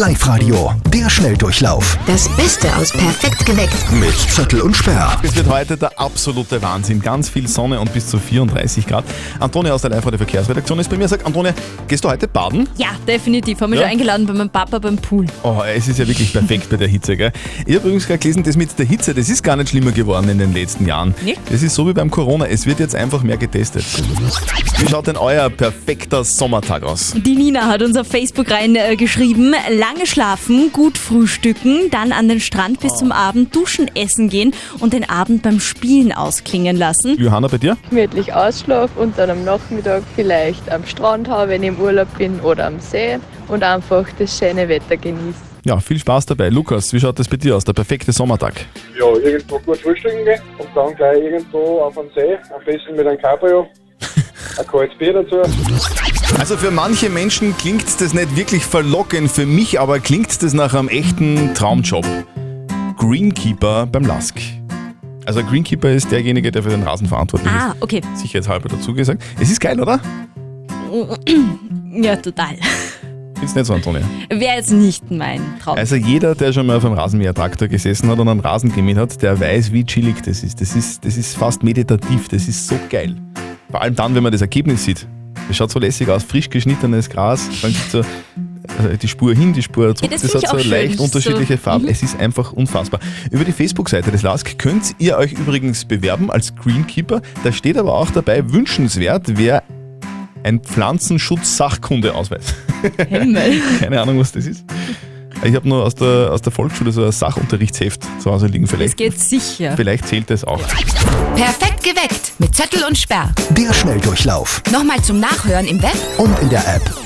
Live-Radio, der Schnelldurchlauf Das Beste aus Perfekt geweckt. mit Zettel und Sperr. Es wird heute der absolute Wahnsinn. Ganz viel Sonne und bis zu 34 Grad. Antonia aus der Live-Radio Verkehrsredaktion ist bei mir. Sagt, Antonia, gehst du heute baden? Ja, definitiv. Haben wir Ja? schon eingeladen bei meinem Papa beim Pool. Oh, es ist ja wirklich perfekt bei der Hitze, gell? Ich habe übrigens gerade gelesen, das mit der Hitze, das ist gar nicht schlimmer geworden in den letzten Jahren. Nicht? Das ist so wie beim Corona, es wird jetzt einfach mehr getestet. Wie schaut denn euer perfekter Sommertag aus? Die Nina hat uns auf Facebook rein äh, geschrieben, lange schlafen, gut frühstücken, dann an den Strand bis zum Abend duschen, essen gehen und den Abend beim Spielen ausklingen lassen. Johanna, bei dir? gemütlich ausschlafen und dann am Nachmittag vielleicht am Strand haben, wenn ich im Urlaub bin oder am See und einfach das schöne Wetter genießen. Ja, viel Spaß dabei. Lukas, wie schaut das bei dir aus? Der perfekte Sommertag. ja, irgendwo gut frühstücken gehen und dann gleich irgendwo auf den See, am besten mit einem Cabrio, ein kaltes Bier dazu. Also für manche Menschen klingt das nicht wirklich verlockend, für mich aber klingt das nach einem echten Traumjob. Greenkeeper beim Lask. Also ein Greenkeeper ist derjenige, der für den Rasen verantwortlich Ah, okay. ist. Sicherheitshalber dazu gesagt. Es ist geil, oder? Ja, total. Findest nicht so, Antonia? Wäre jetzt nicht mein Traum. Also jeder, der schon mal auf einem Rasenmähertraktor gesessen hat und einen Rasen gemäht hat, der weiß, wie chillig das ist. Das ist, das ist fast meditativ, das ist so geil. Vor allem dann, wenn man das Ergebnis sieht. Das schaut so lässig aus, frisch geschnittenes Gras, dann gibt so also die Spur hin, die Spur zurück. das das find hat so schön. leicht So- unterschiedliche Farben. Mhm. Es ist einfach unfassbar. Über die Facebook-Seite des LASK könnt ihr euch übrigens bewerben als Greenkeeper. Da steht aber auch dabei, wünschenswert wäre ein Pflanzenschutz-Sachkunde-Ausweis. Himmel. Keine Ahnung, was das ist. Ich habe nur aus der, aus der Volksschule so ein Sachunterrichtsheft zu Hause liegen. Das Vielleicht, geht sicher. vielleicht zählt das auch. Perfekt geweckt mit Zettel und Sperr. Der Schnelldurchlauf Nochmal zum Nachhören im Web und in der App.